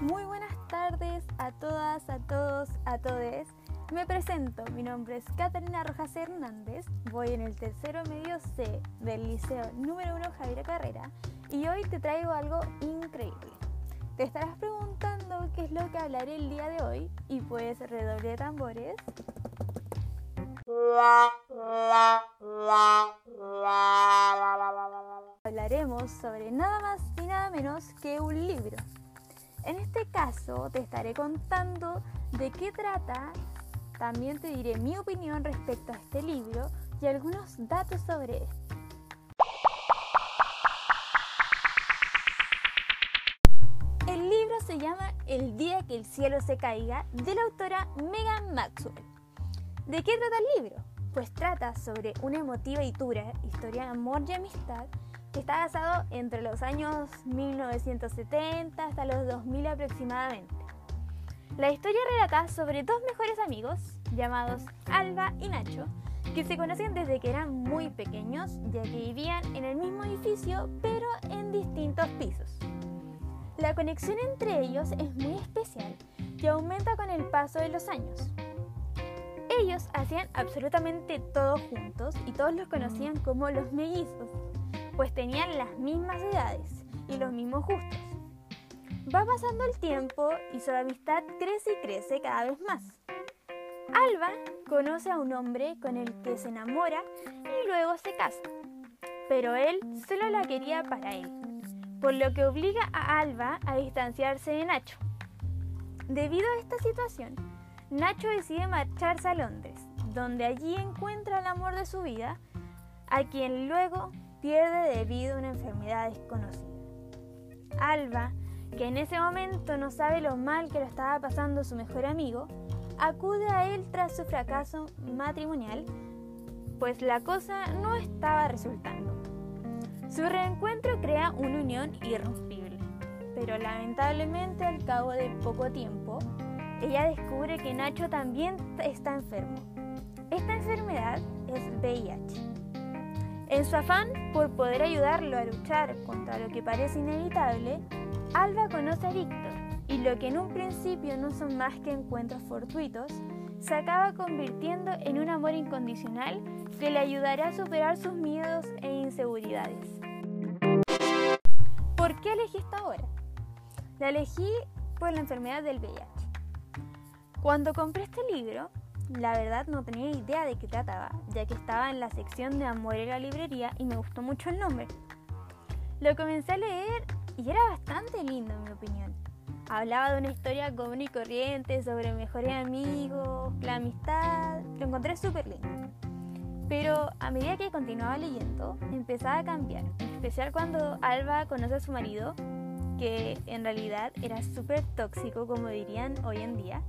Muy buenas tardes a todas, a todos, a todes. Me presento, mi nombre es Catalina Rojas Hernández, voy en el tercero medio C del Liceo número 1 Javier Carrera y hoy te traigo algo increíble. Te estarás preguntando qué es lo que hablaré el día de hoy y pues redoble de tambores. Hablaremos sobre nada más y nada menos que un libro. En este caso te estaré contando de qué trata, también te diré mi opinión respecto a este libro y algunos datos sobre él. El libro se llama El día que el cielo se caiga de la autora Megan Maxwell. ¿De qué trata el libro? Pues trata sobre una emotiva y dura historia de amor y amistad que está basado entre los años 1970 hasta los 2000 aproximadamente. La historia relata sobre dos mejores amigos llamados Alba y Nacho, que se conocen desde que eran muy pequeños, ya que vivían en el mismo edificio pero en distintos pisos. La conexión entre ellos es muy especial y aumenta con el paso de los años. Ellos hacían absolutamente todo juntos y todos los conocían como los mellizos, pues tenían las mismas edades y los mismos gustos. Va pasando el tiempo y su amistad crece y crece cada vez más. Alba conoce a un hombre con el que se enamora y luego se casa, pero él solo la quería para él, por lo que obliga a Alba a distanciarse de Nacho. Debido a esta situación, Nacho decide marcharse a Londres, donde allí encuentra el amor de su vida, a quien luego pierde debido a una enfermedad desconocida. Alba, que en ese momento no sabe lo mal que lo estaba pasando su mejor amigo, acude a él tras su fracaso matrimonial, pues la cosa no estaba resultando. Su reencuentro crea una unión irrompible, pero lamentablemente al cabo de poco tiempo, ella descubre que Nacho también está enfermo. Esta enfermedad es VIH. En su afán por poder ayudarlo a luchar contra lo que parece inevitable, Alba conoce a Víctor y lo que en un principio no son más que encuentros fortuitos, se acaba convirtiendo en un amor incondicional que le ayudará a superar sus miedos e inseguridades. ¿Por qué elegí esta obra? La elegí por la enfermedad del VIH. Cuando compré este libro, la verdad no tenía idea de qué trataba, ya que estaba en la sección de amor en la librería y me gustó mucho el nombre. Lo comencé a leer y era bastante lindo en mi opinión. Hablaba de una historia común y corriente sobre mejores amigos, la amistad, lo encontré súper lindo. Pero a medida que continuaba leyendo, empezaba a cambiar, en especial cuando Alba conoce a su marido, que en realidad era súper tóxico, como dirían hoy en día,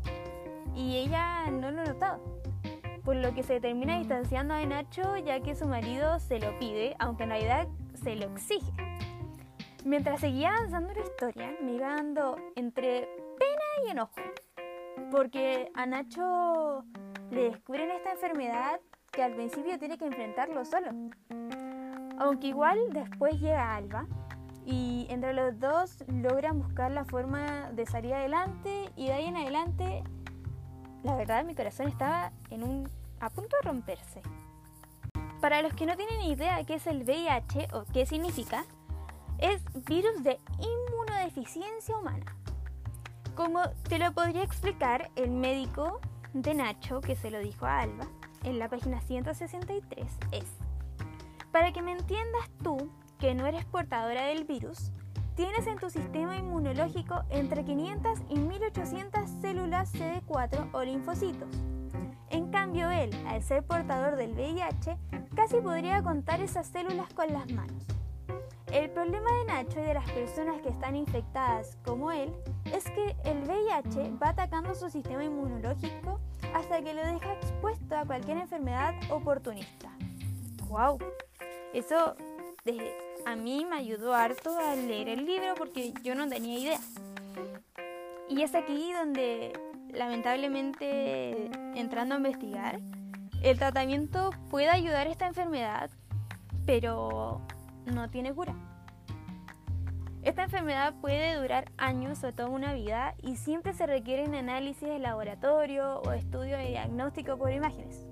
y ella no lo notaba. Por lo que se termina distanciando de Nacho ya que su marido se lo pide, aunque en realidad se lo exige. Mientras seguía avanzando la historia, me iba dando entre pena y enojo, porque a Nacho le descubren esta enfermedad que al principio tiene que enfrentarlo solo. Aunque igual después llega Alba y entre los dos logran buscar la forma de salir adelante y de ahí en adelante la verdad mi corazón estaba en un, a punto de romperse. Para los que no tienen idea qué es el VIH o qué significa, es virus de inmunodeficiencia humana. Como te lo podría explicar el médico de Nacho que se lo dijo a Alba en la página 163 es, para que me entiendas tú que no eres portadora del virus, Tienes en tu sistema inmunológico entre 500 y 1800 células CD4 o linfocitos. En cambio, él, al ser portador del VIH, casi podría contar esas células con las manos. El problema de Nacho y de las personas que están infectadas como él es que el VIH va atacando su sistema inmunológico hasta que lo deja expuesto a cualquier enfermedad oportunista. ¡Wow! Eso desde a mí me ayudó harto a leer el libro porque yo no tenía idea. Y es aquí donde, lamentablemente, entrando a investigar, El tratamiento puede ayudar a esta enfermedad, pero no tiene cura. Esta enfermedad puede durar años o toda una vida y siempre se requieren análisis de laboratorio o estudio de diagnóstico por imágenes.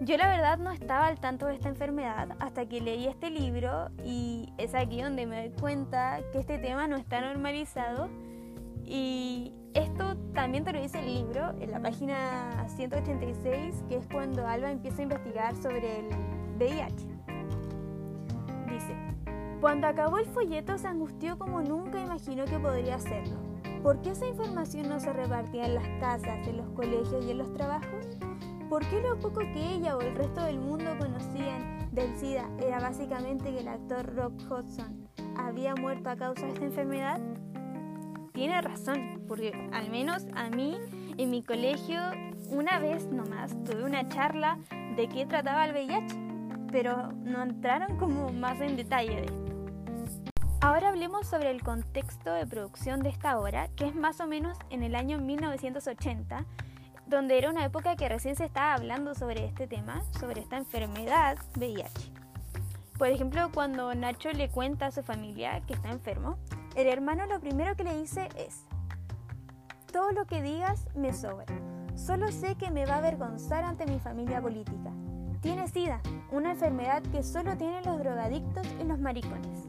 Yo la verdad no estaba al tanto de esta enfermedad hasta que leí este libro y es aquí donde me doy cuenta que este tema no está normalizado y esto también te lo dice el libro en la página 186 que es cuando Alba empieza a investigar sobre el VIH. Dice, cuando acabó el folleto se angustió como nunca imaginó que podría hacerlo. ¿Por qué esa información no se repartía en las casas, en los colegios y en los trabajos? ¿Por qué lo poco que ella o el resto del mundo conocían del SIDA era básicamente que el actor Rock Hudson había muerto a causa de esta enfermedad? Tiene razón, porque al menos a mí en mi colegio una vez nomás tuve una charla de qué trataba el VIH, pero no entraron como más en detalle de esto. Ahora hablemos sobre el contexto de producción de esta obra, que es más o menos en el año 1980 donde era una época que recién se estaba hablando sobre este tema, sobre esta enfermedad VIH. Por ejemplo, cuando Nacho le cuenta a su familia que está enfermo, el hermano lo primero que le dice es, todo lo que digas me sobra, solo sé que me va a avergonzar ante mi familia política. Tiene SIDA, una enfermedad que solo tienen los drogadictos y los maricones.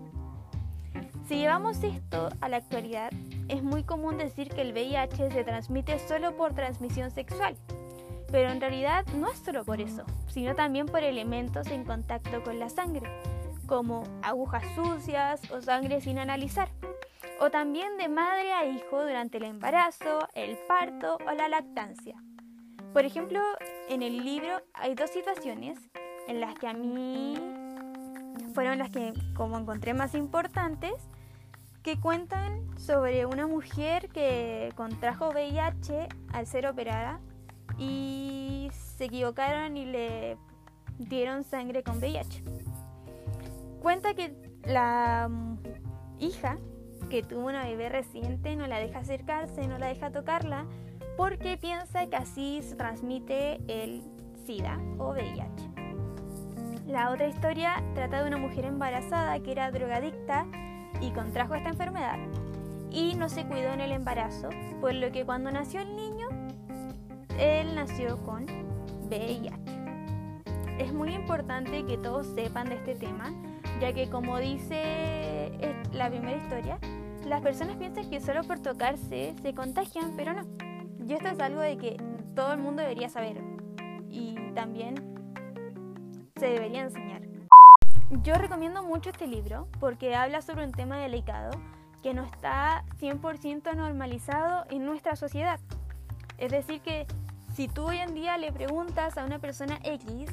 Si llevamos esto a la actualidad, es muy común decir que el VIH se transmite solo por transmisión sexual, pero en realidad no es solo por eso, sino también por elementos en contacto con la sangre, como agujas sucias o sangre sin analizar, o también de madre a hijo durante el embarazo, el parto o la lactancia. Por ejemplo, en el libro hay dos situaciones en las que a mí fueron las que como encontré más importantes que cuentan sobre una mujer que contrajo VIH al ser operada y se equivocaron y le dieron sangre con VIH. Cuenta que la hija que tuvo una bebé reciente no la deja acercarse, no la deja tocarla, porque piensa que así se transmite el SIDA o VIH. La otra historia trata de una mujer embarazada que era drogadicta y contrajo esta enfermedad y no se cuidó en el embarazo, por lo que cuando nació el niño, él nació con VIH. Es muy importante que todos sepan de este tema, ya que como dice la primera historia, las personas piensan que solo por tocarse se contagian, pero no. Y esto es algo de que todo el mundo debería saber y también se debería enseñar. Yo recomiendo mucho este libro porque habla sobre un tema delicado que no está 100% normalizado en nuestra sociedad. Es decir, que si tú hoy en día le preguntas a una persona X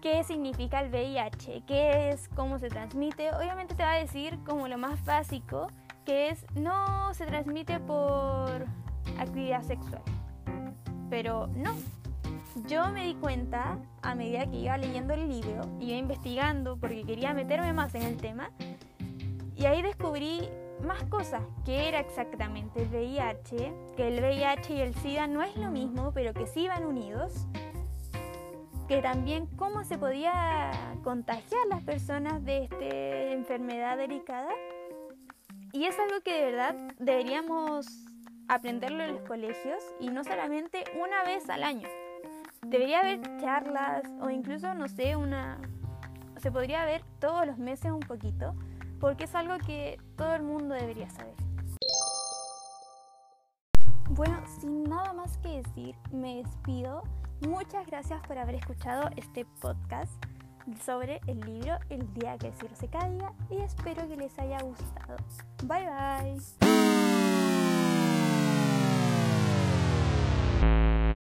qué significa el VIH, qué es, cómo se transmite, obviamente te va a decir como lo más básico, que es no se transmite por actividad sexual. Pero no, yo me di cuenta a medida que iba leyendo el libro, iba investigando porque quería meterme más en el tema y ahí descubrí más cosas, que era exactamente el VIH, que el VIH y el SIDA no es lo mismo, pero que sí van unidos, que también cómo se podía contagiar las personas de esta enfermedad delicada. Y es algo que de verdad deberíamos aprenderlo en los colegios y no solamente una vez al año. Debería haber charlas o incluso, no sé, una... Se podría ver todos los meses un poquito, porque es algo que todo el mundo debería saber. Bueno, sin nada más que decir, me despido. Muchas gracias por haber escuchado este podcast sobre el libro El día que el cielo se caiga y espero que les haya gustado. Bye bye.